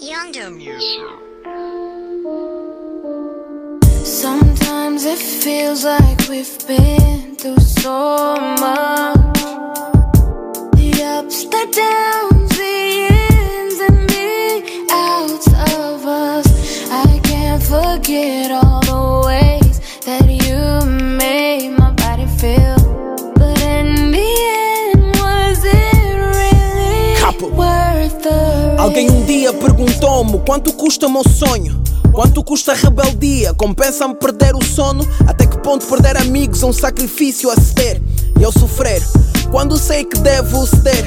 Younger music. Sometimes it feels like we've been through so much. The ups, the downs, the ins and the outs of us. I can't forget all the ways that you made my body feel. But in the end, was it really Capo. worth the Alguém um perguntou-me quanto custa meu sonho. Quanto custa a rebeldia? Compensa-me perder o sono? Até que ponto perder amigos é um sacrifício a ceder e ao sofrer? Quando sei que devo ceder,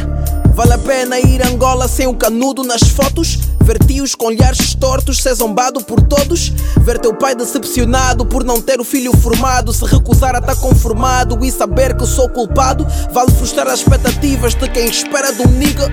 vale a pena ir a Angola sem o canudo nas fotos? Ver tios com olhares tortos, ser zombado por todos? Ver teu pai decepcionado por não ter o filho formado, se recusar a estar conformado e saber que sou culpado? Vale frustrar as expectativas de quem espera de um nigga?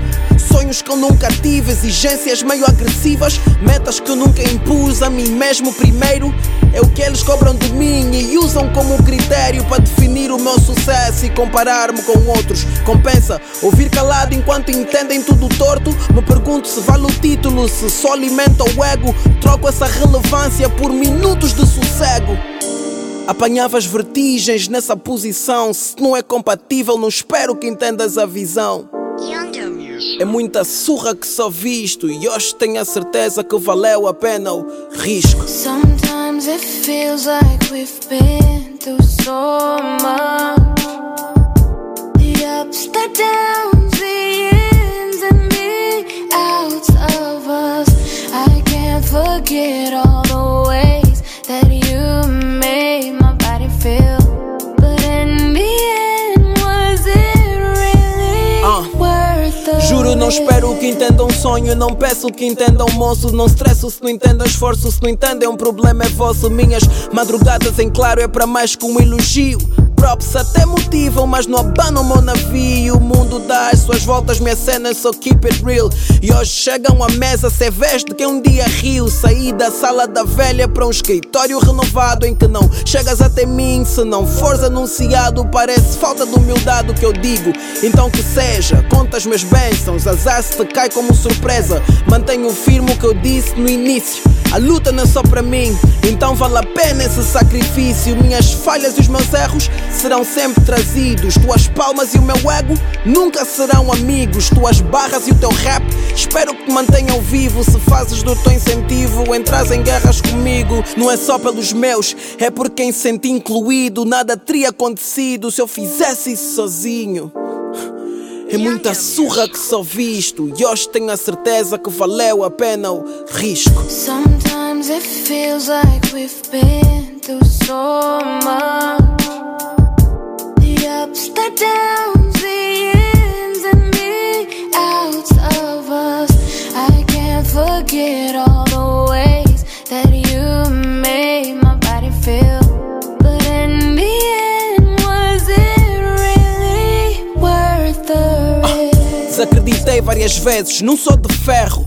Sonhos que eu nunca tive, exigências meio agressivas, metas que eu nunca impus a mim mesmo primeiro. É o que eles cobram de mim e usam como critério para definir o meu sucesso e comparar-me com outros. Compensa ouvir calado enquanto entendem tudo torto. Me pergunto se vale o título, se só alimenta o ego. Troco essa relevância por minutos de sossego. Apanhavas vertigens nessa posição. Se não é compatível, não espero que entendas a visão. É muita surra que só visto e hoje tenho a certeza que valeu a pena o risco. Sometimes it feels like we've been through so much. The ups, the downs, forget all the ways that you made my body feel. But in the end, was it really Ah. worth the Juro, não espero que entendam um sonho. Não peço que entendam moço. Não estresso se não entendam esforço. Se não entendem, um problema é vosso. Minhas madrugadas em claro é para mais que um elogio. Props até motivam, mas não abanam o meu navio. O mundo dá as suas voltas, minha cena, só keep it real. E hoje chegam à mesa, se vez de quem um dia riu. Saí da sala da velha para um escritório renovado em que não chegas até mim. Se não fores anunciado, parece falta de humildade o que eu digo. Então que seja, conta as minhas bênçãos, azar se te cai como surpresa. Mantenho firme o que eu disse no início. A luta não é só para mim, então vale a pena esse sacrifício. Minhas falhas e os meus erros serão sempre trazidos. Tuas palmas e o meu ego nunca serão amigos. Tuas barras e o teu rap espero que te mantenham vivo. Se fazes do teu incentivo, entras em guerras comigo. Não é só pelos meus, é por quem se senti incluído. Nada teria acontecido se eu fizesse isso sozinho. É muita surra que só visto e hoje tenho a certeza que valeu a pena o risco. It feels like we've been through so much. The ups, the downs, the ins and the outs of us. I can't forget all the ways that you made my body feel. But in the end, was it really worth the risk? Desacreditei várias vezes, não sou de ferro.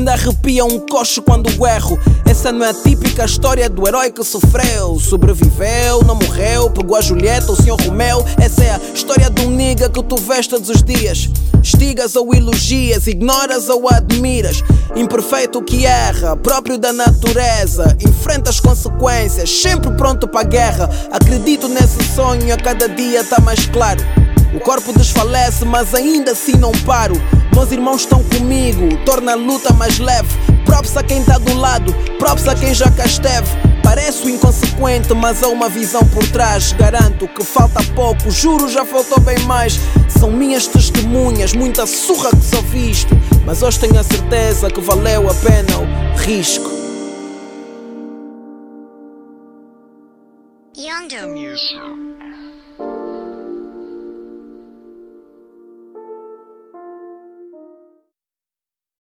Ainda arrepia um coxo quando erro. Essa não é a típica história do herói que sofreu. Sobreviveu, não morreu, pegou a Julieta, o Sr. Romeu. Essa é a história de um nigga que tu vês todos os dias. Estigas ou elogias, ignoras ou admiras. Imperfeito que erra, próprio da natureza. Enfrenta as consequências, sempre pronto para a guerra. Acredito nesse sonho, a cada dia tá mais claro. O corpo desfalece, mas ainda assim não paro. Meus irmãos estão comigo, torna a luta mais leve. Props a quem tá do lado, props a quem já cá esteve. Pareço inconsequente, mas há uma visão por trás. Garanto que falta pouco, juro já faltou bem mais. São minhas testemunhas, muita surra que só visto. Mas hoje tenho a certeza que valeu a pena o risco. Younger music.